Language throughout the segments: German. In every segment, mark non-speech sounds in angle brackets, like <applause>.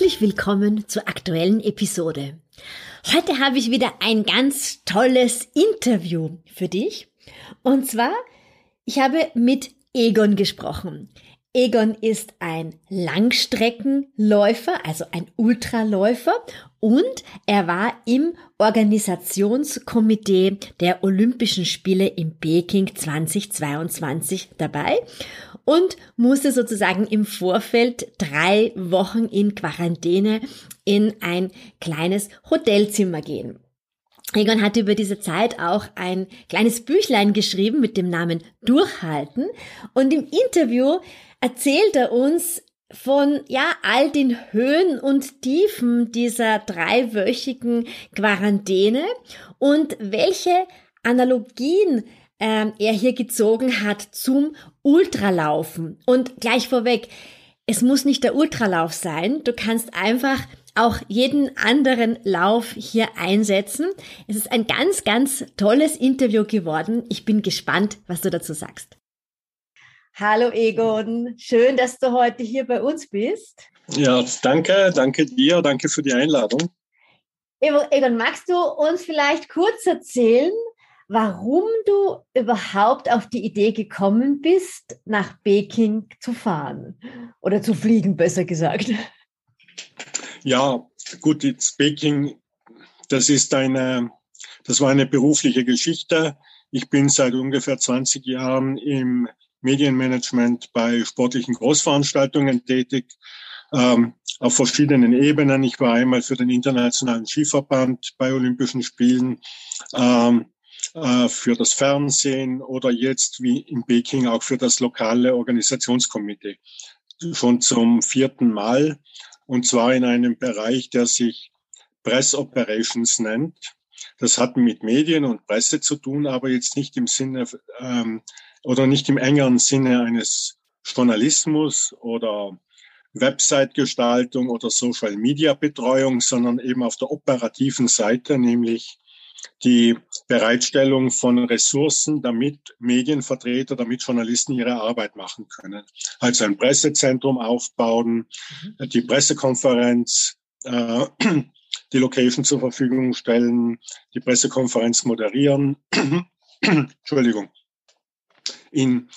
Herzlich willkommen zur aktuellen Episode. Heute habe ich wieder ein ganz tolles Interview für dich. Und zwar, ich habe mit Egon gesprochen. Egon ist ein Langstreckenläufer, also ein Ultraläufer und er war im Organisationskomitee der Olympischen Spiele in Peking 2022 dabei und musste sozusagen im Vorfeld drei Wochen in Quarantäne in ein kleines Hotelzimmer gehen. Egon hat über diese Zeit auch ein kleines Büchlein geschrieben mit dem Namen Durchhalten und im Interview erzählt er uns von ja all den Höhen und Tiefen dieser dreiwöchigen Quarantäne und welche Analogien ähm, er hier gezogen hat zum Ultralaufen. Und gleich vorweg, es muss nicht der Ultralauf sein. Du kannst einfach auch jeden anderen Lauf hier einsetzen. Es ist ein ganz, ganz tolles Interview geworden. Ich bin gespannt, was du dazu sagst. Hallo Egon, schön, dass du heute hier bei uns bist. Ja, danke, danke dir, danke für die Einladung. Egon, magst du uns vielleicht kurz erzählen, warum du überhaupt auf die Idee gekommen bist, nach Peking zu fahren oder zu fliegen, besser gesagt? Ja, gut, jetzt Peking, das ist eine, das war eine berufliche Geschichte. Ich bin seit ungefähr 20 Jahren im Medienmanagement bei sportlichen Großveranstaltungen tätig, ähm, auf verschiedenen Ebenen. Ich war einmal für den Internationalen Skiverband bei Olympischen Spielen, ähm, äh, für das Fernsehen oder jetzt wie in Peking auch für das lokale Organisationskomitee. Schon zum vierten Mal und zwar in einem Bereich, der sich Press Operations nennt. Das hat mit Medien und Presse zu tun, aber jetzt nicht im Sinne ähm, oder nicht im engeren Sinne eines Journalismus oder Website-Gestaltung oder Social-Media-Betreuung, sondern eben auf der operativen Seite, nämlich die Bereitstellung von Ressourcen, damit Medienvertreter, damit Journalisten ihre Arbeit machen können. Also ein Pressezentrum aufbauen, mhm. die Pressekonferenz, äh, die Location zur Verfügung stellen, die Pressekonferenz moderieren. <clears throat> Entschuldigung in,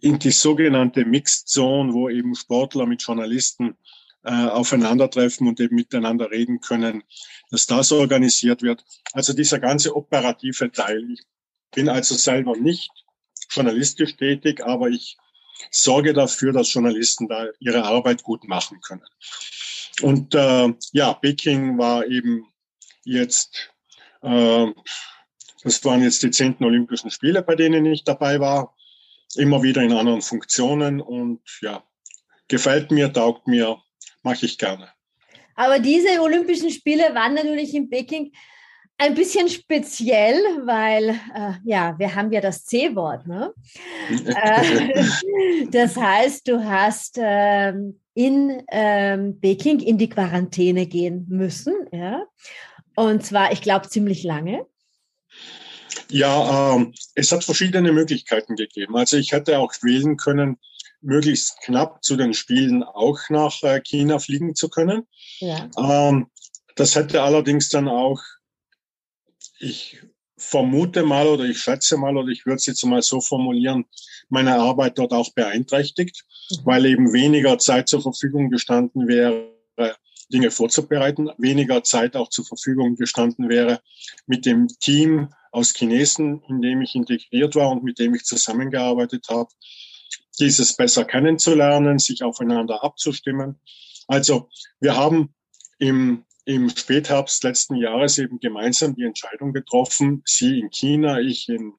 in die sogenannte Mixed Zone, wo eben Sportler mit Journalisten äh, aufeinandertreffen und eben miteinander reden können, dass das organisiert wird. Also dieser ganze operative Teil. Ich bin also selber nicht journalistisch tätig, aber ich sorge dafür, dass Journalisten da ihre Arbeit gut machen können. Und äh, ja, Peking war eben jetzt, äh, das waren jetzt die zehnten Olympischen Spiele, bei denen ich dabei war immer wieder in anderen Funktionen und ja, gefällt mir, taugt mir, mache ich gerne. Aber diese Olympischen Spiele waren natürlich in Peking ein bisschen speziell, weil äh, ja, wir haben ja das C-Wort. Ne? <laughs> äh, das heißt, du hast ähm, in ähm, Peking in die Quarantäne gehen müssen, ja. Und zwar, ich glaube, ziemlich lange. Ja, ähm, es hat verschiedene Möglichkeiten gegeben. Also ich hätte auch wählen können, möglichst knapp zu den Spielen auch nach äh, China fliegen zu können. Ja. Ähm, das hätte allerdings dann auch, ich vermute mal oder ich schätze mal oder ich würde es jetzt mal so formulieren, meine Arbeit dort auch beeinträchtigt, mhm. weil eben weniger Zeit zur Verfügung gestanden wäre, Dinge vorzubereiten, weniger Zeit auch zur Verfügung gestanden wäre, mit dem Team aus Chinesen, in dem ich integriert war und mit dem ich zusammengearbeitet habe, dieses besser kennenzulernen, sich aufeinander abzustimmen. Also wir haben im, im Spätherbst letzten Jahres eben gemeinsam die Entscheidung getroffen, Sie in China, ich in,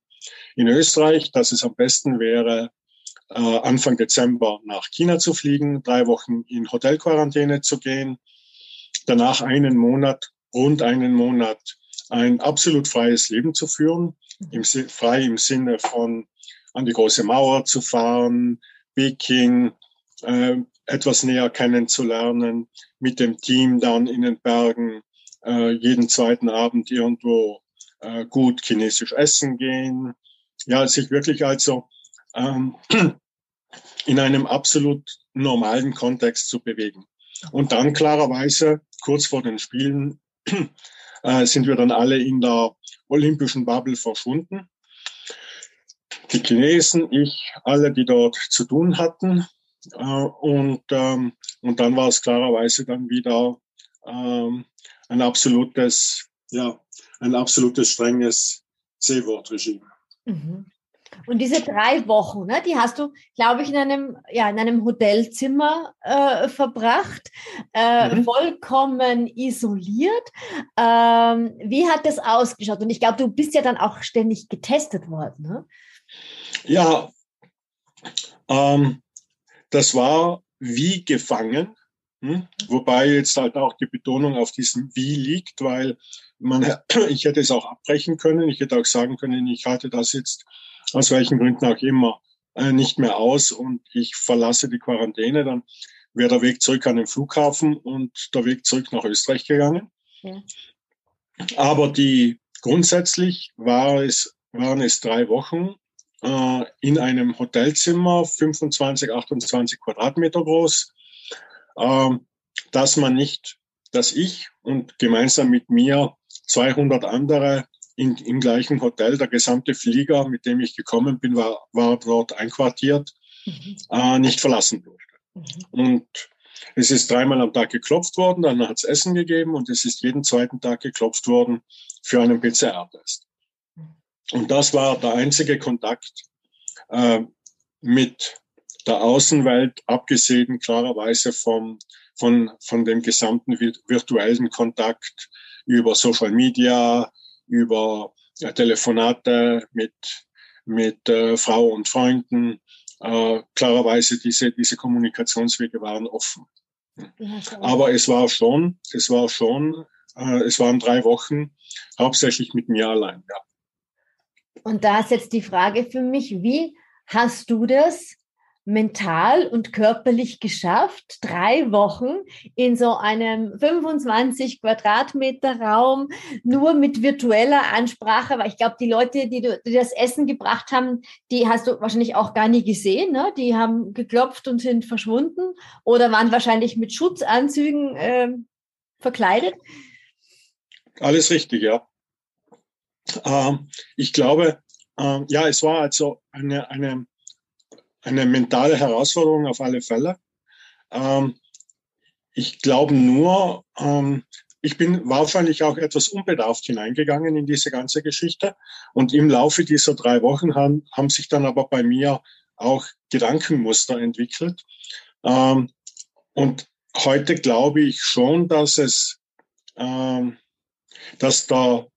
in Österreich, dass es am besten wäre, äh, Anfang Dezember nach China zu fliegen, drei Wochen in Hotelquarantäne zu gehen danach einen Monat, rund einen Monat, ein absolut freies Leben zu führen, im, frei im Sinne von an die große Mauer zu fahren, Peking äh, etwas näher kennenzulernen, mit dem Team dann in den Bergen äh, jeden zweiten Abend irgendwo äh, gut chinesisch essen gehen. Ja, sich wirklich also ähm, <clears throat> in einem absolut normalen Kontext zu bewegen. Und dann klarerweise, kurz vor den Spielen, <clears throat> äh, sind wir dann alle in der olympischen Bubble verschwunden. Die Chinesen, ich, alle, die dort zu tun hatten. Äh, und, ähm, und dann war es klarerweise dann wieder ähm, ein absolutes, ja, ein absolutes strenges C-Wort-Regime. Mhm. Und diese drei Wochen, ne, die hast du, glaube ich, in einem, ja, in einem Hotelzimmer äh, verbracht, äh, mhm. vollkommen isoliert. Ähm, wie hat das ausgeschaut? Und ich glaube, du bist ja dann auch ständig getestet worden. Ne? Ja, ähm, das war wie gefangen. Hm? Wobei jetzt halt auch die Betonung auf diesem Wie liegt, weil man, <clears throat> ich hätte es auch abbrechen können. Ich hätte auch sagen können, ich halte das jetzt aus welchen Gründen auch immer äh, nicht mehr aus und ich verlasse die Quarantäne, dann wäre der Weg zurück an den Flughafen und der Weg zurück nach Österreich gegangen. Ja. Aber die grundsätzlich war es, waren es drei Wochen äh, in einem Hotelzimmer, 25, 28 Quadratmeter groß, äh, dass man nicht, dass ich und gemeinsam mit mir 200 andere in, im gleichen Hotel. Der gesamte Flieger, mit dem ich gekommen bin, war, war dort einquartiert, mhm. äh, nicht verlassen durfte. Mhm. Und es ist dreimal am Tag geklopft worden, dann hat es Essen gegeben und es ist jeden zweiten Tag geklopft worden für einen PCR-Test. Mhm. Und das war der einzige Kontakt äh, mit der Außenwelt, abgesehen klarerweise vom, von, von dem gesamten virtuellen Kontakt über Social Media, über äh, Telefonate mit, mit äh, Frau und Freunden. Äh, klarerweise diese, diese Kommunikationswege waren offen. Aber es war schon, es war schon, äh, es waren drei Wochen hauptsächlich mit mir allein, ja. Und da ist jetzt die Frage für mich, wie hast du das mental und körperlich geschafft, drei Wochen in so einem 25 Quadratmeter Raum nur mit virtueller Ansprache, weil ich glaube, die Leute, die, du, die das Essen gebracht haben, die hast du wahrscheinlich auch gar nie gesehen, ne? Die haben geklopft und sind verschwunden oder waren wahrscheinlich mit Schutzanzügen äh, verkleidet. Alles richtig, ja. Ähm, ich glaube, äh, ja, es war also eine, eine eine mentale Herausforderung auf alle Fälle. Ähm, ich glaube nur, ähm, ich bin wahrscheinlich auch etwas unbedarft hineingegangen in diese ganze Geschichte. Und im Laufe dieser drei Wochen haben, haben sich dann aber bei mir auch Gedankenmuster entwickelt. Ähm, und heute glaube ich schon, dass es, ähm, dass der,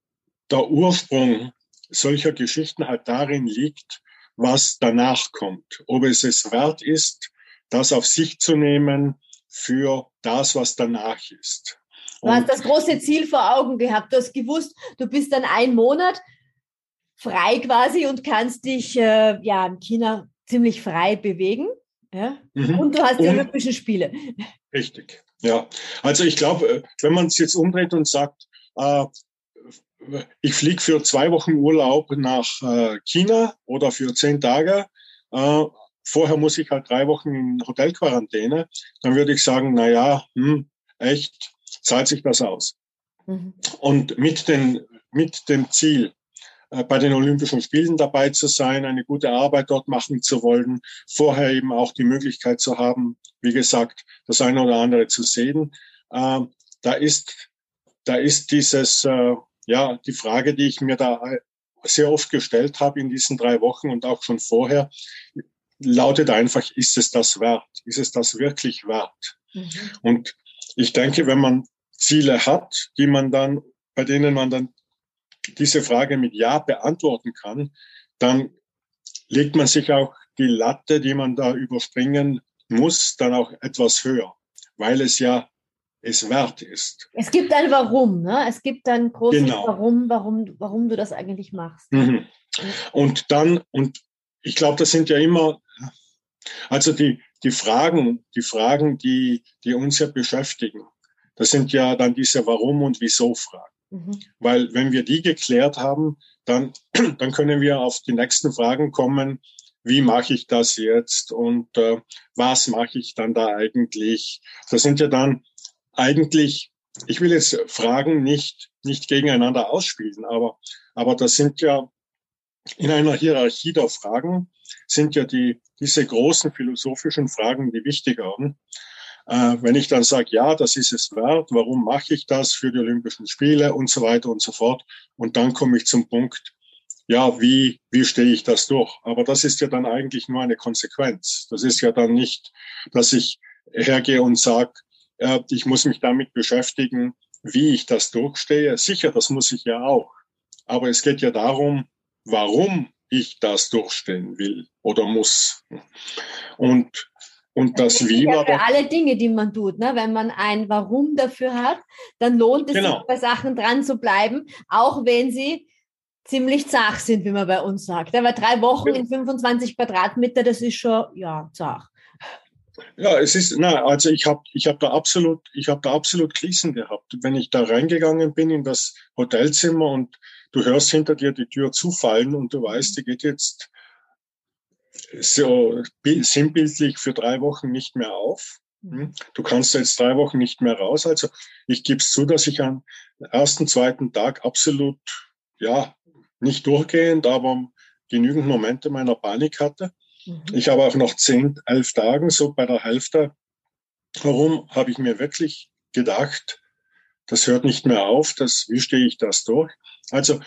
der Ursprung solcher Geschichten halt darin liegt, was danach kommt. Ob es es wert ist, das auf sich zu nehmen für das, was danach ist. Du hast das große Ziel vor Augen gehabt. Du hast gewusst, du bist dann ein Monat frei quasi und kannst dich äh, ja in China ziemlich frei bewegen. Ja? Mhm. Und du hast die und, Olympischen Spiele. Richtig, ja. Also ich glaube, äh, wenn man es jetzt umdreht und sagt, äh, ich fliege für zwei Wochen Urlaub nach äh, China oder für zehn Tage. Äh, vorher muss ich halt drei Wochen in Hotelquarantäne. Dann würde ich sagen, na ja, hm, echt, zahlt sich das aus. Mhm. Und mit, den, mit dem Ziel, äh, bei den Olympischen Spielen dabei zu sein, eine gute Arbeit dort machen zu wollen, vorher eben auch die Möglichkeit zu haben, wie gesagt, das eine oder andere zu sehen. Da ist, da ist dieses, ja, die Frage, die ich mir da sehr oft gestellt habe in diesen drei Wochen und auch schon vorher, lautet einfach, ist es das wert? Ist es das wirklich wert? Mhm. Und ich denke, wenn man Ziele hat, die man dann, bei denen man dann diese Frage mit Ja beantworten kann, dann legt man sich auch die Latte, die man da überspringen muss, dann auch etwas höher, weil es ja es wert ist. Es gibt ein Warum, ne? Es gibt ein großes genau. Warum, warum, warum du das eigentlich machst. Mhm. Und dann, und ich glaube, das sind ja immer, also die, die Fragen, die Fragen, die, die uns ja beschäftigen, das sind ja dann diese Warum- und Wieso-Fragen. Mhm. Weil wenn wir die geklärt haben, dann, <clears throat> dann können wir auf die nächsten Fragen kommen. Wie mache ich das jetzt und äh, was mache ich dann da eigentlich? Das sind ja dann eigentlich, ich will jetzt Fragen nicht, nicht gegeneinander ausspielen, aber, aber das sind ja in einer Hierarchie der Fragen sind ja die, diese großen philosophischen Fragen die wichtigeren. Äh, wenn ich dann sage, ja, das ist es wert, warum mache ich das für die Olympischen Spiele und so weiter und so fort. Und dann komme ich zum Punkt, ja, wie, wie stehe ich das durch? Aber das ist ja dann eigentlich nur eine Konsequenz. Das ist ja dann nicht, dass ich hergehe und sage, äh, ich muss mich damit beschäftigen, wie ich das durchstehe. Sicher, das muss ich ja auch. Aber es geht ja darum, warum ich das durchstehen will oder muss. Und, und das, das Wie war. Ja für alle Dinge, die man tut, ne? wenn man ein Warum dafür hat, dann lohnt es genau. sich bei Sachen dran zu bleiben, auch wenn sie ziemlich zach sind, wie man bei uns sagt. Aber drei Wochen in 25 Quadratmeter, das ist schon, ja, zach. Ja, es ist, na, also ich habe ich hab da absolut, ich habe da absolut Krisen gehabt. Wenn ich da reingegangen bin in das Hotelzimmer und du hörst hinter dir die Tür zufallen und du weißt, die geht jetzt so sinnbildlich für drei Wochen nicht mehr auf. Hm? Du kannst jetzt drei Wochen nicht mehr raus. Also ich gebe es zu, dass ich am ersten, zweiten Tag absolut, ja, nicht durchgehend, aber genügend Momente meiner Panik hatte. Mhm. Ich habe auch noch zehn, elf Tagen, so bei der Hälfte herum, habe ich mir wirklich gedacht, das hört nicht mehr auf, das, wie stehe ich das durch? Also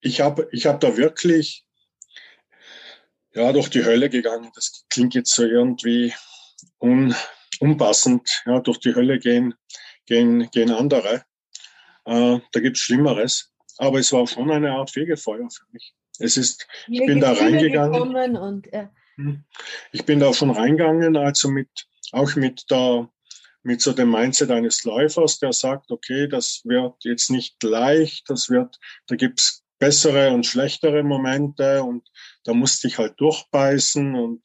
ich habe ich hab da wirklich ja, durch die Hölle gegangen. Das klingt jetzt so irgendwie un, unpassend. Ja, durch die Hölle gehen, gehen, gehen andere. Äh, da gibt's Schlimmeres. Aber es war schon eine Art Fegefeuer für mich. Es ist, ich bin da reingegangen. Und, ja. Hm. Ich bin da schon reingegangen, also mit, auch mit der, mit so dem Mindset eines Läufers, der sagt, okay, das wird jetzt nicht leicht, das wird, da gibt's bessere und schlechtere Momente und da musste ich halt durchbeißen und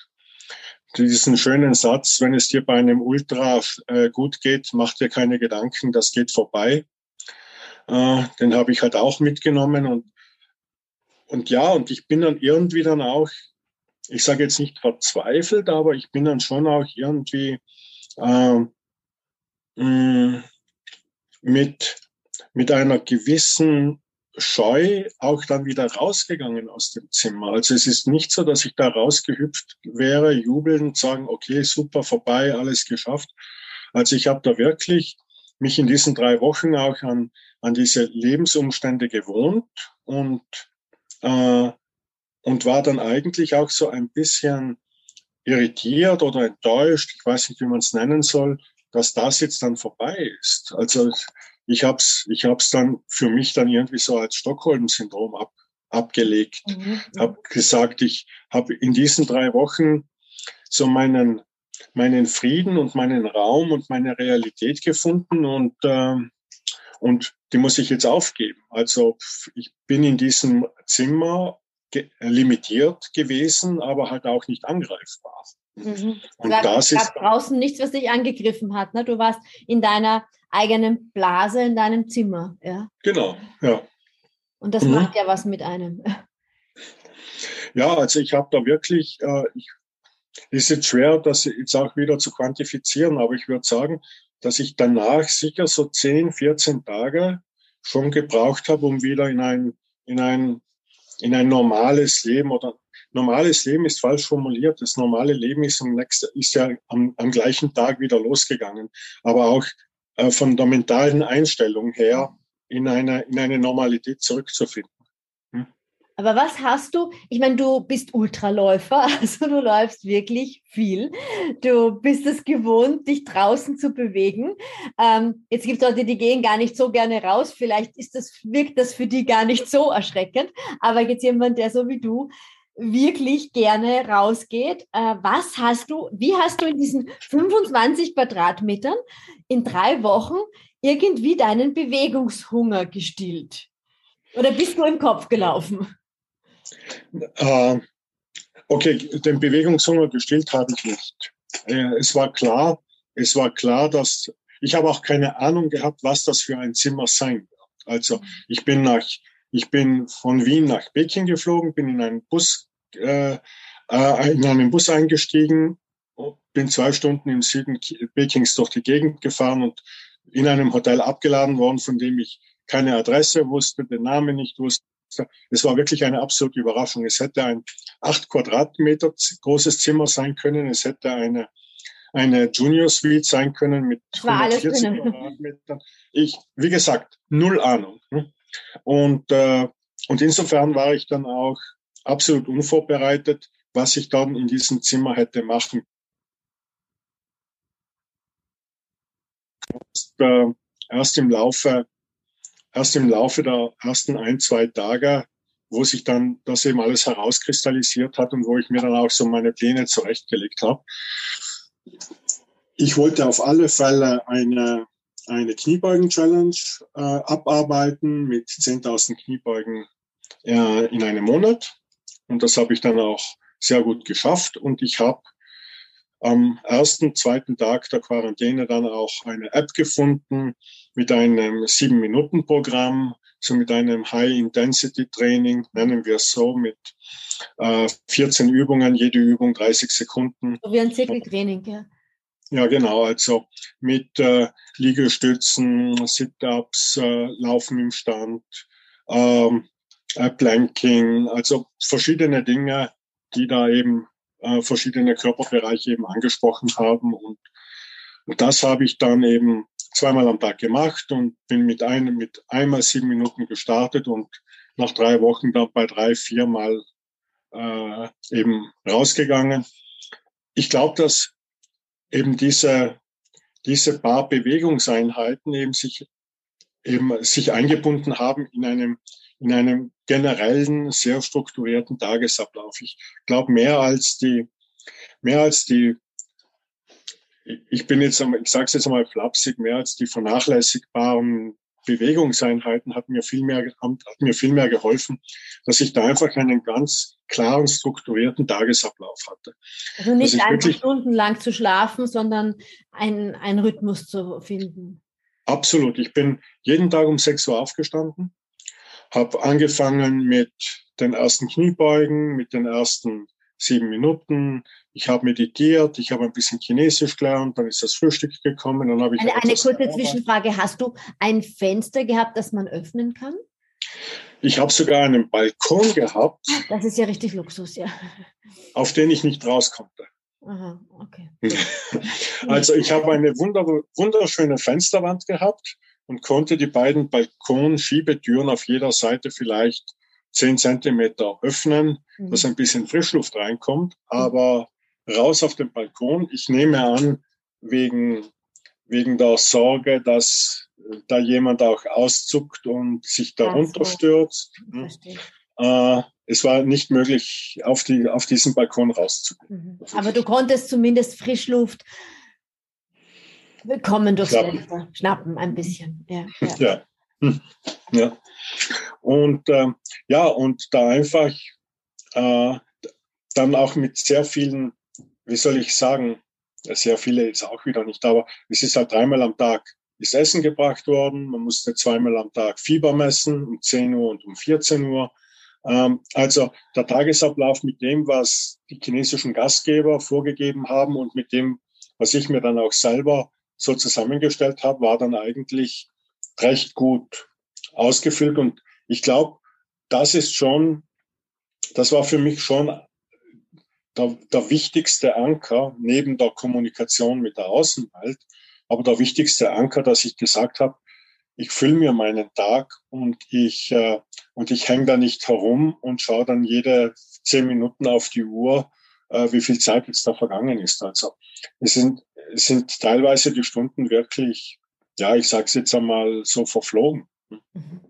diesen schönen Satz, wenn es dir bei einem Ultra äh, gut geht, mach dir keine Gedanken, das geht vorbei. Äh, den habe ich halt auch mitgenommen und und ja, und ich bin dann irgendwie dann auch, ich sage jetzt nicht verzweifelt, aber ich bin dann schon auch irgendwie äh, mit, mit einer gewissen Scheu auch dann wieder rausgegangen aus dem Zimmer. Also es ist nicht so, dass ich da rausgehüpft wäre, jubelnd, sagen, okay, super, vorbei, alles geschafft. Also ich habe da wirklich mich in diesen drei Wochen auch an, an diese Lebensumstände gewohnt und äh, und war dann eigentlich auch so ein bisschen irritiert oder enttäuscht, ich weiß nicht, wie man es nennen soll, dass das jetzt dann vorbei ist. Also ich habe es ich hab's dann für mich dann irgendwie so als Stockholm-Syndrom ab, abgelegt. Mhm. Habe gesagt, ich habe in diesen drei Wochen so meinen, meinen Frieden und meinen Raum und meine Realität gefunden und äh, und die muss ich jetzt aufgeben. Also ich bin in diesem Zimmer ge limitiert gewesen, aber halt auch nicht angreifbar. Mhm. Und Sag, das ist draußen nichts, was dich angegriffen hat. Ne? Du warst in deiner eigenen Blase, in deinem Zimmer. Ja? Genau, ja. Und das mhm. macht ja was mit einem. Ja, also ich habe da wirklich, äh, ich, ist jetzt schwer, das jetzt auch wieder zu quantifizieren, aber ich würde sagen, dass ich danach sicher so 10, 14 Tage schon gebraucht habe, um wieder in ein, in ein, in ein normales Leben oder normales Leben ist falsch formuliert. Das normale Leben ist, am nächsten, ist ja am, am gleichen Tag wieder losgegangen. Aber auch äh, von der mentalen Einstellung her in eine, in eine Normalität zurückzufinden. Aber was hast du? Ich meine, du bist Ultraläufer, <laughs> also du läufst wirklich viel. Du bist es gewohnt, dich draußen zu bewegen. Ähm, jetzt gibt es Leute, die gehen gar nicht so gerne raus. Vielleicht ist das, wirkt das für die gar nicht so erschreckend. Aber jetzt jemand, der so wie du wirklich gerne rausgeht. Äh, was hast du, wie hast du in diesen 25 Quadratmetern in drei Wochen irgendwie deinen Bewegungshunger gestillt? Oder bist du im Kopf gelaufen? Äh, okay, den Bewegungshunger gestillt habe ich nicht. Äh, es war klar, es war klar, dass ich habe auch keine Ahnung gehabt, was das für ein Zimmer sein wird. Also ich bin nach, ich bin von Wien nach Peking geflogen, bin in einen Bus, äh, äh, in einen Bus eingestiegen, bin zwei Stunden im Süden Pekings durch die Gegend gefahren und in einem Hotel abgeladen worden, von dem ich keine Adresse wusste, den Namen nicht wusste. Es war wirklich eine absolute Überraschung. Es hätte ein acht Quadratmeter großes Zimmer sein können. Es hätte eine eine Junior Suite sein können mit 140 Quadratmetern. Ich, wie gesagt, null Ahnung. Ne? Und, äh, und insofern war ich dann auch absolut unvorbereitet, was ich dann in diesem Zimmer hätte machen. Erst, äh, erst im Laufe, erst im Laufe der ersten ein, zwei Tage, wo sich dann das eben alles herauskristallisiert hat und wo ich mir dann auch so meine Pläne zurechtgelegt habe, ich wollte auf alle Fälle eine, eine Kniebeugen-Challenge äh, abarbeiten mit 10.000 Kniebeugen äh, in einem Monat. Und das habe ich dann auch sehr gut geschafft. Und ich habe am ersten, zweiten Tag der Quarantäne dann auch eine App gefunden mit einem Sieben-Minuten-Programm, so mit einem High-Intensity-Training, nennen wir es so, mit äh, 14 Übungen, jede Übung 30 Sekunden. So wie ein Zirkeltraining, ja. Ja, genau. Also mit äh, Liegestützen, Sit-ups, äh, Laufen im Stand, ähm, äh, Planking, also verschiedene Dinge, die da eben äh, verschiedene Körperbereiche eben angesprochen haben. Und, und das habe ich dann eben zweimal am Tag gemacht und bin mit einem, mit einmal sieben Minuten gestartet und nach drei Wochen dann bei drei, viermal äh, eben rausgegangen. Ich glaube, dass eben diese, diese paar Bewegungseinheiten eben sich, eben sich eingebunden haben in einem, in einem generellen, sehr strukturierten Tagesablauf. Ich glaube, mehr als die, mehr als die, ich bin jetzt, ich sage es jetzt mal flapsig, mehr als die vernachlässigbaren Bewegungseinheiten hat mir viel mehr, hat mir viel mehr geholfen, dass ich da einfach einen ganz klaren, strukturierten Tagesablauf hatte. Also nicht einfach stundenlang zu schlafen, sondern einen, einen Rhythmus zu finden. Absolut. Ich bin jeden Tag um 6 Uhr aufgestanden, habe angefangen mit den ersten Kniebeugen, mit den ersten sieben Minuten. Ich habe meditiert, ich habe ein bisschen Chinesisch gelernt, dann ist das Frühstück gekommen, dann habe ich. Eine, eine kurze Zwischenfrage: Hast du ein Fenster gehabt, das man öffnen kann? Ich habe sogar einen Balkon gehabt. Das ist ja richtig Luxus, ja. Auf den ich nicht raus konnte. Aha, okay. <laughs> Also ich habe eine wunder, wunderschöne Fensterwand gehabt und konnte die beiden Balkonschiebetüren auf jeder Seite vielleicht zehn Zentimeter öffnen, mhm. dass ein bisschen Frischluft reinkommt, aber raus auf den Balkon. Ich nehme an, wegen, wegen der Sorge, dass da jemand auch auszuckt und sich darunter stürzt. Hm. Äh, es war nicht möglich, auf, die, auf diesen Balkon rauszugehen. Mhm. Aber du konntest zumindest Frischluft bekommen durchs schnappen. Fenster. Schnappen ein bisschen. Ja. ja. ja. Hm. ja. Und äh, ja, und da einfach äh, dann auch mit sehr vielen, wie soll ich sagen, sehr viele jetzt auch wieder nicht, aber es ist halt dreimal am Tag ist Essen gebracht worden. Man musste zweimal am Tag Fieber messen, um 10 Uhr und um 14 Uhr. Ähm, also der Tagesablauf mit dem, was die chinesischen Gastgeber vorgegeben haben und mit dem, was ich mir dann auch selber so zusammengestellt habe, war dann eigentlich recht gut ausgefüllt. Und ich glaube, das ist schon, das war für mich schon der, der wichtigste Anker neben der Kommunikation mit der Außenwelt, aber der wichtigste Anker, dass ich gesagt habe, ich fülle mir meinen Tag und ich, äh, und ich hänge da nicht herum und schaue dann jede zehn Minuten auf die Uhr, äh, wie viel Zeit jetzt da vergangen ist. Also es sind, es sind teilweise die Stunden wirklich, ja, ich sage es jetzt einmal so verflogen. Mhm.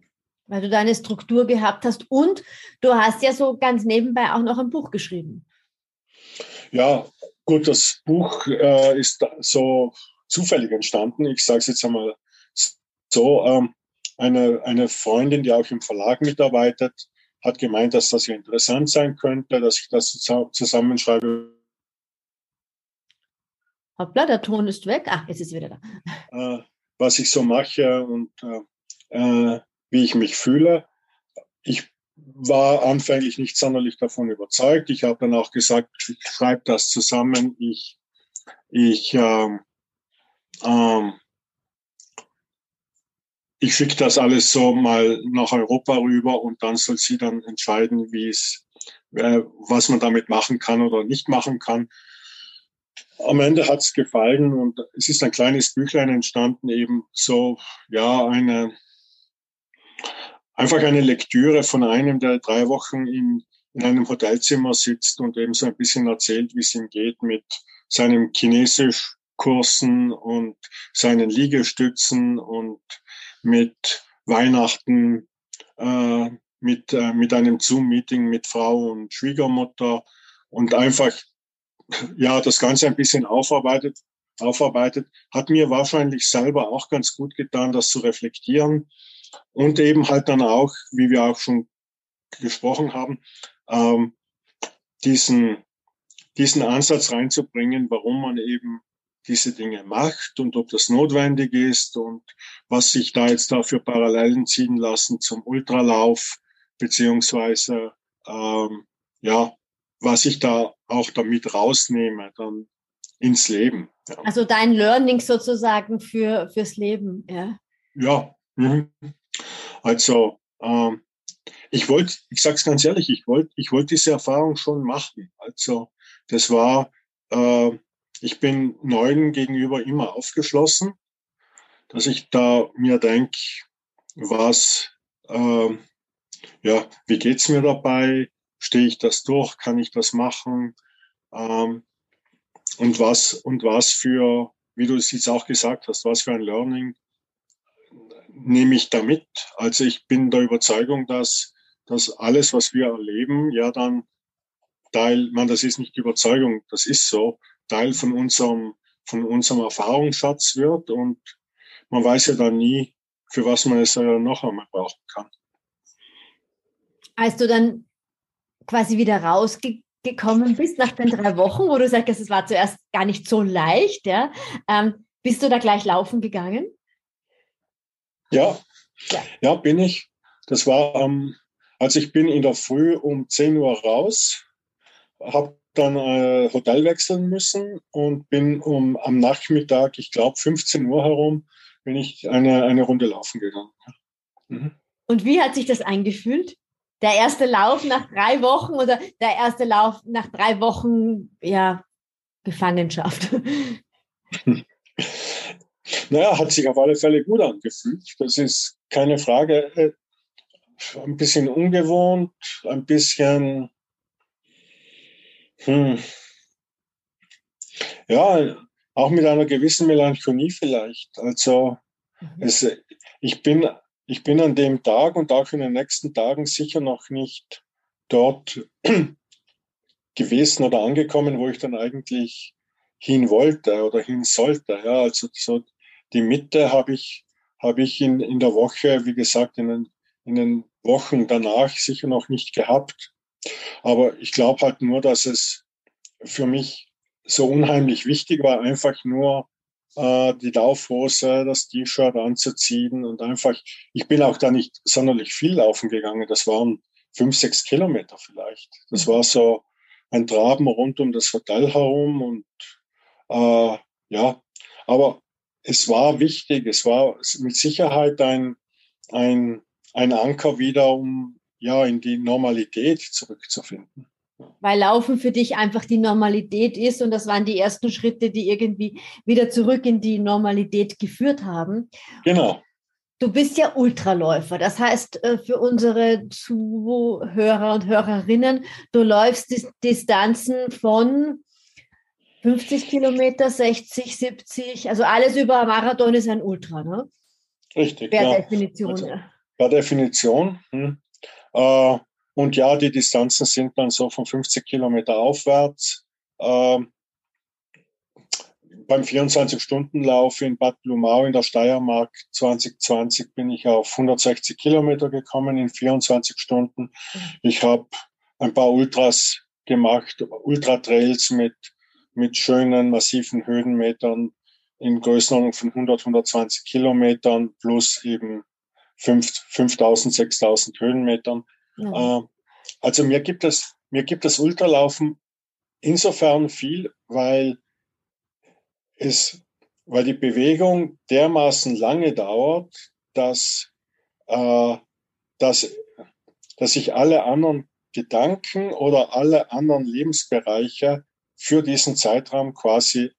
Weil du deine Struktur gehabt hast und du hast ja so ganz nebenbei auch noch ein Buch geschrieben. Ja, gut, das Buch äh, ist so zufällig entstanden. Ich sage es jetzt einmal so. Ähm, eine, eine Freundin, die auch im Verlag mitarbeitet, hat gemeint, dass das ja interessant sein könnte, dass ich das zusammenschreibe. Hoppla, der Ton ist weg. Ach, jetzt ist er wieder da. Äh, was ich so mache und äh, äh, wie ich mich fühle. Ich war anfänglich nicht sonderlich davon überzeugt. Ich habe dann auch gesagt, ich schreibe das zusammen. Ich, ich, ähm, ähm, ich schicke das alles so mal nach Europa rüber und dann soll sie dann entscheiden, wie es, äh, was man damit machen kann oder nicht machen kann. Am Ende hat es gefallen und es ist ein kleines Büchlein entstanden, eben so, ja, eine, einfach eine Lektüre von einem, der drei Wochen in, in einem Hotelzimmer sitzt und eben so ein bisschen erzählt, wie es ihm geht mit seinem Chinesischkursen und seinen Liegestützen und mit Weihnachten, äh, mit, äh, mit einem Zoom-Meeting mit Frau und Schwiegermutter und einfach ja das Ganze ein bisschen aufarbeitet, aufarbeitet, hat mir wahrscheinlich selber auch ganz gut getan, das zu reflektieren und eben halt dann auch, wie wir auch schon gesprochen haben, ähm, diesen, diesen Ansatz reinzubringen, warum man eben diese Dinge macht und ob das notwendig ist und was sich da jetzt da für Parallelen ziehen lassen zum Ultralauf, beziehungsweise ähm, ja, was ich da auch damit rausnehme, dann ins Leben. Ja. Also dein Learning sozusagen für, fürs Leben, ja. Ja. Mhm. Also ähm, ich wollte, ich sag's ganz ehrlich, ich wollte, ich wollte diese Erfahrung schon machen. Also das war, äh, ich bin Neuen gegenüber immer aufgeschlossen, dass ich da mir denke, was, äh, ja, wie geht's mir dabei? Stehe ich das durch? Kann ich das machen? Ähm, und was und was für, wie du es jetzt auch gesagt hast, was für ein Learning nehme ich damit. Also ich bin der Überzeugung, dass, dass alles, was wir erleben, ja dann Teil, man, das ist nicht Überzeugung, das ist so, Teil von unserem, von unserem Erfahrungsschatz wird und man weiß ja dann nie, für was man es noch einmal brauchen kann. Als du dann quasi wieder rausgekommen bist nach den drei Wochen, wo du sagst, es war zuerst gar nicht so leicht, ja, ähm, bist du da gleich laufen gegangen? Ja, ja, ja bin ich. Das war, ähm, also ich bin in der Früh um 10 Uhr raus, habe dann äh, Hotel wechseln müssen und bin um am Nachmittag, ich glaube 15 Uhr herum, bin ich eine, eine Runde laufen gegangen. Mhm. Und wie hat sich das eingefühlt? Der erste Lauf nach drei Wochen oder der erste Lauf nach drei Wochen ja, Gefangenschaft? <laughs> Naja, hat sich auf alle Fälle gut angefühlt. Das ist keine Frage. Äh, ein bisschen ungewohnt, ein bisschen, hm, ja, auch mit einer gewissen Melancholie vielleicht. Also, mhm. es, ich bin, ich bin an dem Tag und auch in den nächsten Tagen sicher noch nicht dort <clears throat> gewesen oder angekommen, wo ich dann eigentlich hin wollte oder hin sollte. Ja, also so die Mitte habe ich, habe ich in, in der Woche, wie gesagt, in den, in den Wochen danach sicher noch nicht gehabt. Aber ich glaube halt nur, dass es für mich so unheimlich wichtig war, einfach nur äh, die Laufhose, das T-Shirt anzuziehen und einfach, ich bin auch da nicht sonderlich viel laufen gegangen. Das waren fünf, sechs Kilometer vielleicht. Das war so ein Traben rund um das Hotel herum und äh, ja, aber es war wichtig, es war mit Sicherheit ein, ein, ein Anker wieder, um ja in die Normalität zurückzufinden. Weil Laufen für dich einfach die Normalität ist und das waren die ersten Schritte, die irgendwie wieder zurück in die Normalität geführt haben. Genau. Du bist ja Ultraläufer. Das heißt, äh, für unsere Zuhörer und Hörerinnen, du läufst Distanzen von 50 Kilometer, 60, 70, also alles über Marathon ist ein Ultra, ne? Richtig. Per ja. Definition. Also, per Definition. Hm. Äh, und ja, die Distanzen sind dann so von 50 Kilometer aufwärts. Äh, beim 24-Stunden-Lauf in Bad Blumau in der Steiermark 2020 bin ich auf 160 Kilometer gekommen in 24 Stunden. Ich habe ein paar Ultras gemacht, Ultra-Trails mit, mit schönen, massiven Höhenmetern in Größenordnung von 100, 120 Kilometern plus eben 5000, 6000 Höhenmetern. Ja. Äh, also mir gibt es, mir gibt das Ultralaufen insofern viel, weil es, weil die Bewegung dermaßen lange dauert, dass, äh, dass, dass ich alle anderen Gedanken oder alle anderen Lebensbereiche für diesen Zeitraum quasi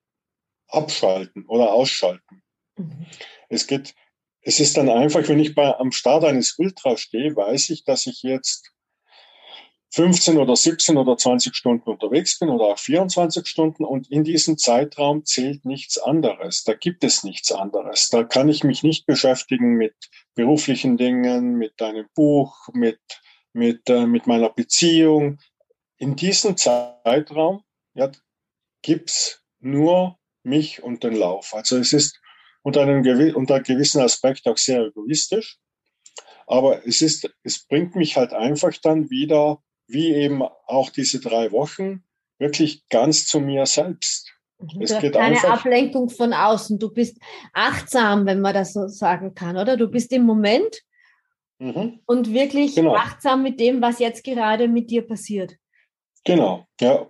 abschalten oder ausschalten. Mhm. Es geht, es ist dann einfach, wenn ich bei, am Start eines Ultra stehe, weiß ich, dass ich jetzt 15 oder 17 oder 20 Stunden unterwegs bin oder auch 24 Stunden und in diesem Zeitraum zählt nichts anderes. Da gibt es nichts anderes. Da kann ich mich nicht beschäftigen mit beruflichen Dingen, mit einem Buch, mit, mit, äh, mit meiner Beziehung. In diesem Zeitraum ja, gibt's nur mich und den Lauf. Also es ist unter einem, unter gewissen Aspekt auch sehr egoistisch. Aber es ist, es bringt mich halt einfach dann wieder wie eben auch diese drei Wochen, wirklich ganz zu mir selbst. Mhm. Es du geht keine Ablenkung von außen. Du bist achtsam, wenn man das so sagen kann, oder? Du bist im Moment mhm. und wirklich genau. achtsam mit dem, was jetzt gerade mit dir passiert. Genau, ja.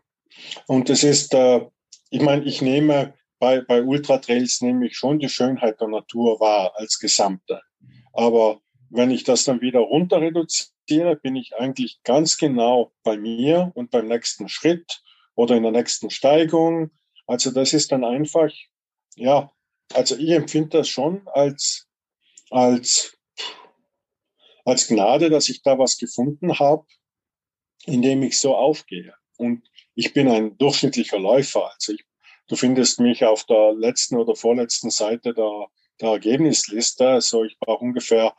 Und es ist, äh, ich meine, ich nehme bei, bei Ultratrails nehme ich schon die Schönheit der Natur wahr als Gesamte. Aber wenn ich das dann wieder runter reduziere, bin ich eigentlich ganz genau bei mir und beim nächsten Schritt oder in der nächsten Steigung. Also das ist dann einfach, ja, also ich empfinde das schon als, als, als Gnade, dass ich da was gefunden habe, indem ich so aufgehe. Und ich bin ein durchschnittlicher Läufer. Also ich, du findest mich auf der letzten oder vorletzten Seite der, der Ergebnisliste. Also ich brauche ungefähr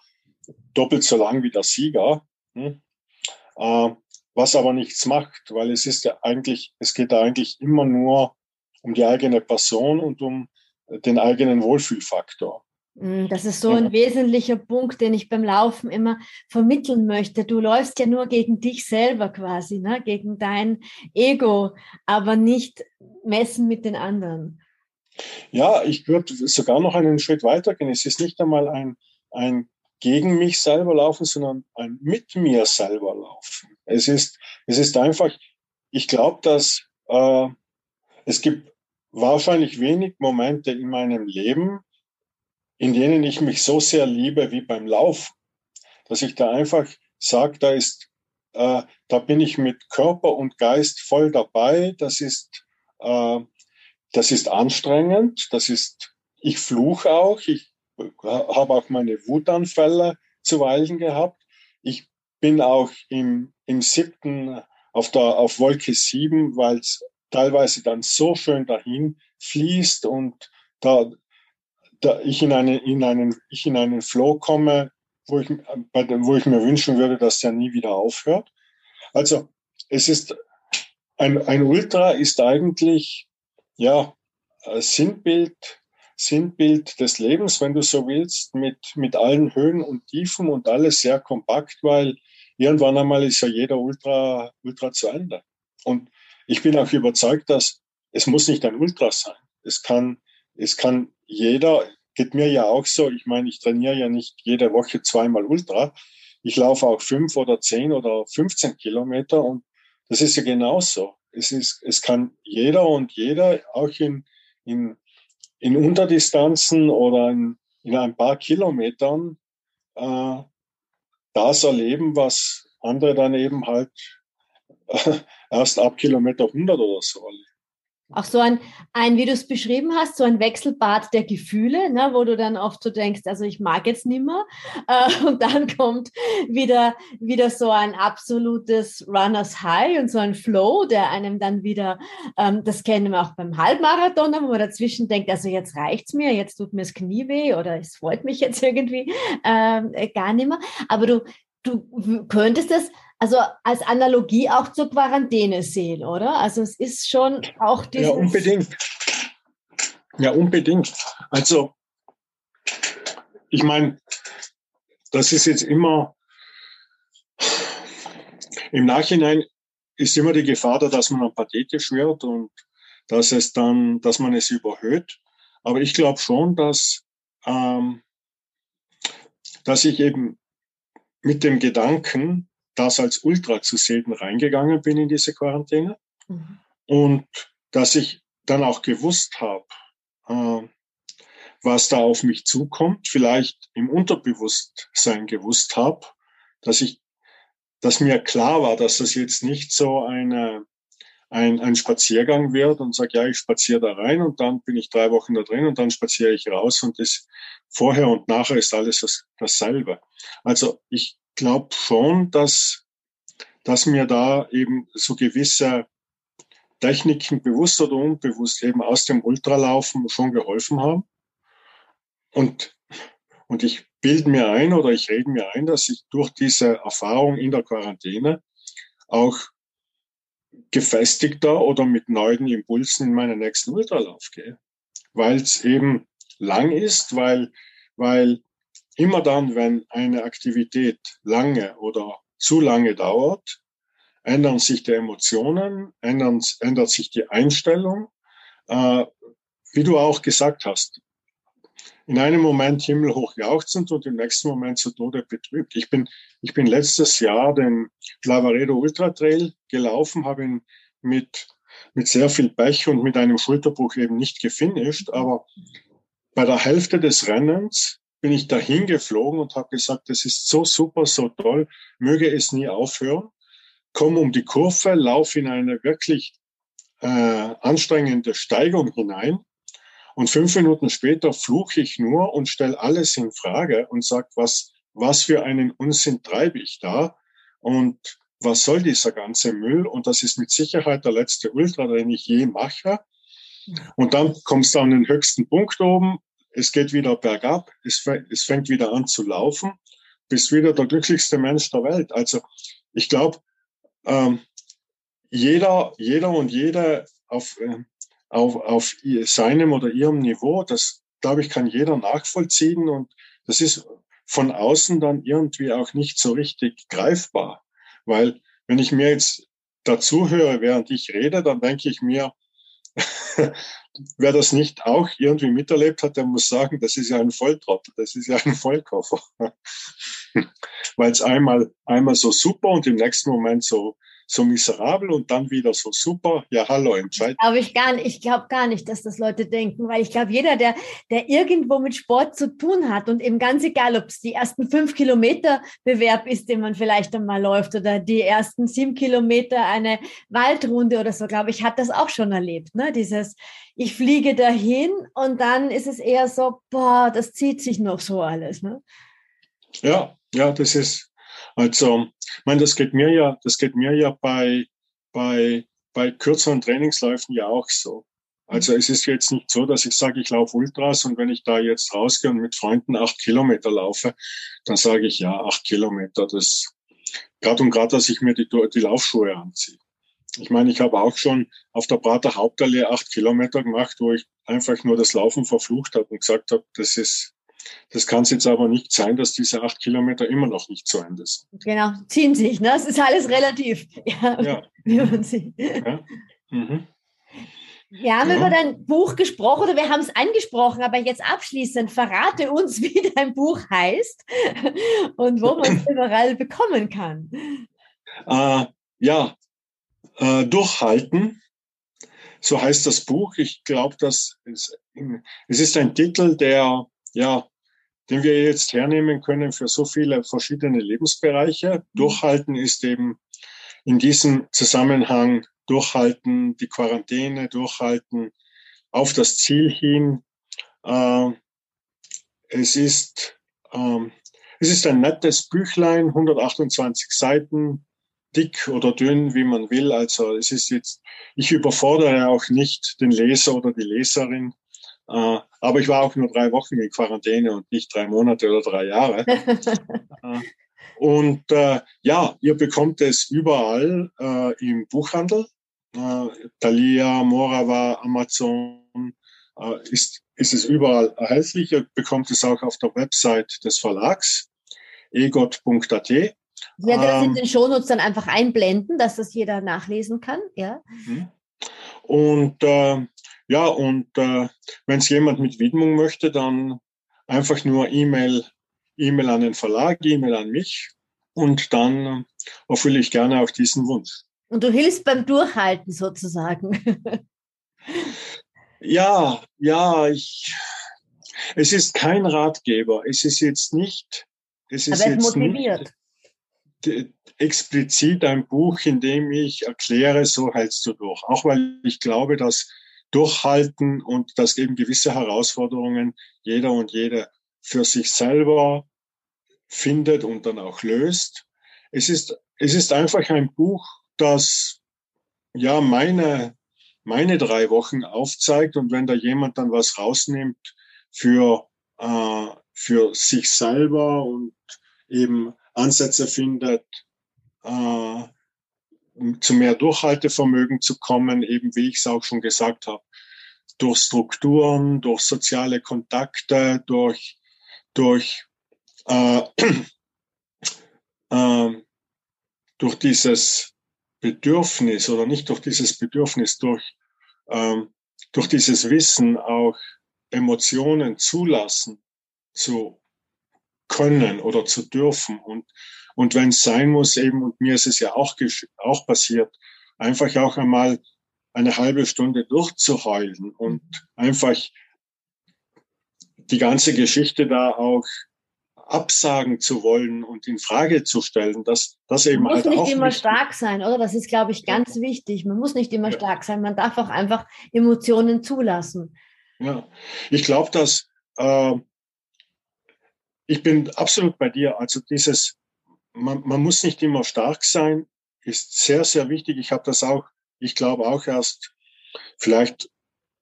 doppelt so lang wie der Sieger, hm? äh, was aber nichts macht, weil es ist ja eigentlich, es geht eigentlich immer nur um die eigene Person und um den eigenen Wohlfühlfaktor. Hm, das ist so ein wesentlicher Punkt, den ich beim Laufen immer vermitteln möchte. Du läufst ja nur gegen dich selber quasi, ne? gegen dein Ego, aber nicht messen mit den anderen. Ja, ich würde sogar noch einen Schritt weiter gehen. Es ist nicht einmal ein, ein gegen mich selber laufen, sondern ein mit mir selber laufen. Es ist, es ist einfach, ich glaube, dass äh, es gibt wahrscheinlich wenig Momente in meinem Leben, in denen ich mich so sehr liebe wie beim Laufen, dass ich da einfach sage, da ist, äh, da bin ich mit Körper und Geist voll dabei. Das ist, äh, das ist anstrengend. Das ist, ich fluche auch. Ich habe auch meine Wutanfälle zuweilen gehabt. Ich bin auch im, im siebten auf der, auf Wolke sieben, weil es teilweise dann so schön dahin fließt und da, da ich in eine, in einen, ich in einen Flow komme, wo ich, wo ich mir wünschen würde, dass der nie wieder aufhört. Also, es ist, ein, ein Ultra ist eigentlich, ja, Sinnbild Sinnbild des Lebens, wenn du so willst, mit, mit allen Höhen und Tiefen und alles sehr kompakt, weil irgendwann einmal ist ja jeder Ultra, Ultra zu Ende. Und ich bin auch überzeugt, dass es muss nicht ein Ultra sein. Es kann, es kann jeder, geht mir ja auch so. Ich meine, ich trainiere ja nicht jede Woche zweimal Ultra. Ich laufe auch fünf oder zehn oder 15 Kilometer und das ist ja genauso. Es ist, es kann jeder und jeder auch in, in in Unterdistanzen oder in, in ein paar Kilometern äh, das erleben, was andere dann eben halt äh, <laughs> erst ab Kilometer 100 oder so erleben. Auch so ein, ein wie du es beschrieben hast, so ein Wechselbad der Gefühle, ne, wo du dann oft so denkst, also ich mag jetzt nimmer. <laughs> Äh, und dann kommt wieder, wieder so ein absolutes Runners High und so ein Flow, der einem dann wieder, ähm, das kennen wir auch beim Halbmarathon, wo man dazwischen denkt, also jetzt reicht's mir, jetzt tut mir das Knie weh oder es freut mich jetzt <laughs> irgendwie ähm, gar nicht mehr. Aber du, du könntest das also als Analogie auch zur Quarantäne sehen, oder? Also es ist schon auch dieses... Ja, unbedingt. Ja, unbedingt. Also ich meine, das ist jetzt immer im Nachhinein ist immer die Gefahr da, dass man dann pathetisch wird und dass es dann, dass man es überhöht. Aber ich glaube schon, dass, ähm, dass ich eben mit dem Gedanken, das als Ultra zu sehen reingegangen bin in diese Quarantäne mhm. und dass ich dann auch gewusst habe, äh, was da auf mich zukommt, vielleicht im Unterbewusstsein gewusst habe, dass ich, dass mir klar war, dass das jetzt nicht so eine, ein, ein Spaziergang wird und sage, ja, ich spaziere da rein und dann bin ich drei Wochen da drin und dann spaziere ich raus und das vorher und nachher ist alles das, dasselbe. Also ich glaube schon, dass, dass mir da eben so gewisse Techniken bewusst oder unbewusst eben aus dem Ultralaufen schon geholfen haben. Und, und ich bilde mir ein oder ich rede mir ein, dass ich durch diese Erfahrung in der Quarantäne auch gefestigter oder mit neuen Impulsen in meinen nächsten Ultralauf gehe. Weil es eben lang ist, weil, weil immer dann, wenn eine Aktivität lange oder zu lange dauert, ändern sich die Emotionen, ändern, ändert sich die Einstellung. Äh, wie du auch gesagt hast, in einem Moment himmelhoch jauchzend und im nächsten Moment zu Tode betrübt. Ich bin, ich bin letztes Jahr den Lavaredo Ultra Trail gelaufen, habe ihn mit, mit sehr viel Pech und mit einem Schulterbruch eben nicht gefinisht, aber bei der Hälfte des Rennens bin ich dahin geflogen und habe gesagt, das ist so super, so toll, möge es nie aufhören. Komm um die Kurve, lauf in eine wirklich äh, anstrengende Steigung hinein und fünf Minuten später fluche ich nur und stelle alles in Frage und sage, was, was für einen Unsinn treibe ich da und was soll dieser ganze Müll? Und das ist mit Sicherheit der letzte Ultra, den ich je mache. Und dann kommst du an den höchsten Punkt oben es geht wieder bergab, es, es fängt wieder an zu laufen, bist wieder der glücklichste Mensch der Welt. Also ich glaube, ähm, jeder, jeder und jede auf, äh, auf, auf seinem oder ihrem Niveau, das glaube ich, kann jeder nachvollziehen und das ist von außen dann irgendwie auch nicht so richtig greifbar. Weil wenn ich mir jetzt dazu höre, während ich rede, dann denke ich mir, <laughs> wer das nicht auch irgendwie miterlebt hat, der muss sagen, das ist ja ein Volltrottel, das ist ja ein Vollkoffer. <laughs> Weil es einmal, einmal so super und im nächsten Moment so so miserabel und dann wieder so super. Ja, hallo, entscheid. Glaube ich gar nicht. Ich glaube gar nicht, dass das Leute denken, weil ich glaube, jeder, der, der irgendwo mit Sport zu tun hat und eben ganz egal, ob es die ersten fünf Kilometer Bewerb ist, den man vielleicht einmal läuft oder die ersten sieben Kilometer eine Waldrunde oder so, glaube ich, hat das auch schon erlebt. Ne? Dieses, ich fliege dahin und dann ist es eher so, boah, das zieht sich noch so alles. Ne? Ja, ja, das ist, also, ich meine, das geht mir ja, das geht mir ja bei, bei, bei kürzeren Trainingsläufen ja auch so. Also es ist jetzt nicht so, dass ich sage, ich laufe Ultras und wenn ich da jetzt rausgehe und mit Freunden acht Kilometer laufe, dann sage ich ja, acht Kilometer, das gerade und gerade, dass ich mir die, die Laufschuhe anziehe. Ich meine, ich habe auch schon auf der Prater Hauptallee acht Kilometer gemacht, wo ich einfach nur das Laufen verflucht habe und gesagt habe, das ist, das kann es jetzt aber nicht sein, dass diese acht Kilometer immer noch nicht zu Ende sind. Genau, ziehen sich, ne? Es ist alles relativ. Ja, ja. wie man sieht. Ja. Mhm. Wir haben ja. über dein Buch gesprochen oder wir haben es angesprochen, aber jetzt abschließend verrate uns, wie dein Buch heißt und wo man es <laughs> überall bekommen kann. Äh, ja, äh, durchhalten. So heißt das Buch. Ich glaube, dass es, es ist ein Titel, der ja den wir jetzt hernehmen können für so viele verschiedene Lebensbereiche. Durchhalten ist eben in diesem Zusammenhang durchhalten, die Quarantäne durchhalten, auf das Ziel hin. Äh, es ist, ähm, es ist ein nettes Büchlein, 128 Seiten, dick oder dünn, wie man will. Also es ist jetzt, ich überfordere auch nicht den Leser oder die Leserin. Äh, aber ich war auch nur drei Wochen in Quarantäne und nicht drei Monate oder drei Jahre. <laughs> äh, und äh, ja, ihr bekommt es überall äh, im Buchhandel. Äh, Thalia, Morava, Amazon ist, ist es überall erhältlich. Ihr bekommt es auch auf der Website des Verlags egot.at. Ich werde das in den Shownotes dann einfach einblenden, dass das jeder nachlesen kann. Ja. Mhm. Und äh, ja, und äh, wenn es jemand mit Widmung möchte, dann einfach nur E-Mail E-Mail an den Verlag, E-Mail an mich und dann erfülle ich gerne auch diesen Wunsch. Und du hilfst beim Durchhalten sozusagen. <laughs> ja, ja, ich, es ist kein Ratgeber. Es ist jetzt nicht, es ist Aber es jetzt motiviert. Nicht explizit ein Buch, in dem ich erkläre, so hältst du durch. Auch weil ich glaube, dass Durchhalten und dass eben gewisse Herausforderungen jeder und jede für sich selber findet und dann auch löst. Es ist, es ist einfach ein Buch, das ja meine, meine drei Wochen aufzeigt und wenn da jemand dann was rausnimmt für, äh, für sich selber und eben Ansätze findet, äh, zu mehr Durchhaltevermögen zu kommen, eben wie ich es auch schon gesagt habe, durch Strukturen, durch soziale Kontakte, durch durch, äh, äh, durch dieses Bedürfnis oder nicht durch dieses Bedürfnis, durch, äh, durch dieses Wissen auch Emotionen zulassen zu können oder zu dürfen. Und, und wenn es sein muss, eben, und mir ist es ja auch, auch passiert, einfach auch einmal eine halbe Stunde durchzuheulen und einfach die ganze Geschichte da auch absagen zu wollen und in Frage zu stellen, dass das eben man muss halt nicht immer stark sein, oder? Das ist, glaube ich, ganz ja. wichtig. Man muss nicht immer ja. stark sein. Man darf auch einfach Emotionen zulassen. Ja, ich glaube, dass äh, ich bin absolut bei dir. Also dieses, man, man muss nicht immer stark sein, ist sehr, sehr wichtig. Ich habe das auch, ich glaube auch erst vielleicht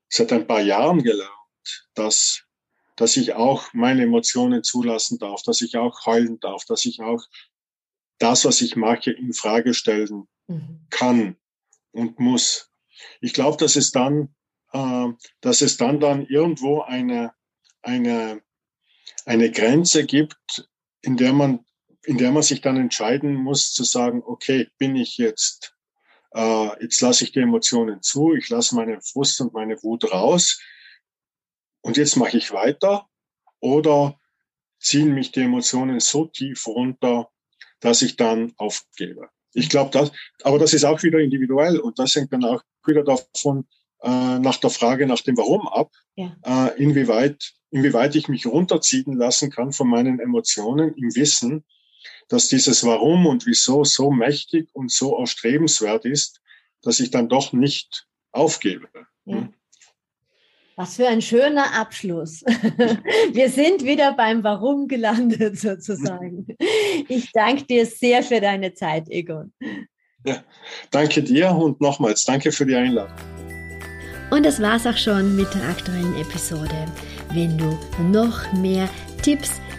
seit ein paar Jahren gelernt, dass dass ich auch meine Emotionen zulassen darf, dass ich auch heulen darf, dass ich auch das, was ich mache, in Frage stellen mhm. kann und muss. Ich glaube, dass es dann, äh, dass es dann dann irgendwo eine eine eine Grenze gibt, in der man in der man sich dann entscheiden muss zu sagen, okay, bin ich jetzt äh, jetzt lasse ich die Emotionen zu, ich lasse meine Frust und meine Wut raus und jetzt mache ich weiter oder ziehen mich die Emotionen so tief runter, dass ich dann aufgebe. Ich glaube, das, aber das ist auch wieder individuell und das hängt dann auch wieder davon äh, nach der Frage nach dem Warum ab, ja. äh, inwieweit, inwieweit ich mich runterziehen lassen kann von meinen Emotionen im Wissen, dass dieses Warum und Wieso so mächtig und so erstrebenswert ist, dass ich dann doch nicht aufgebe. Hm? Was für ein schöner Abschluss. <laughs> Wir sind wieder beim Warum gelandet sozusagen. Ich danke dir sehr für deine Zeit, Egon. Ja, danke dir und nochmals danke für die Einladung. Und das war's auch schon mit der aktuellen Episode. Wenn du noch mehr Tipps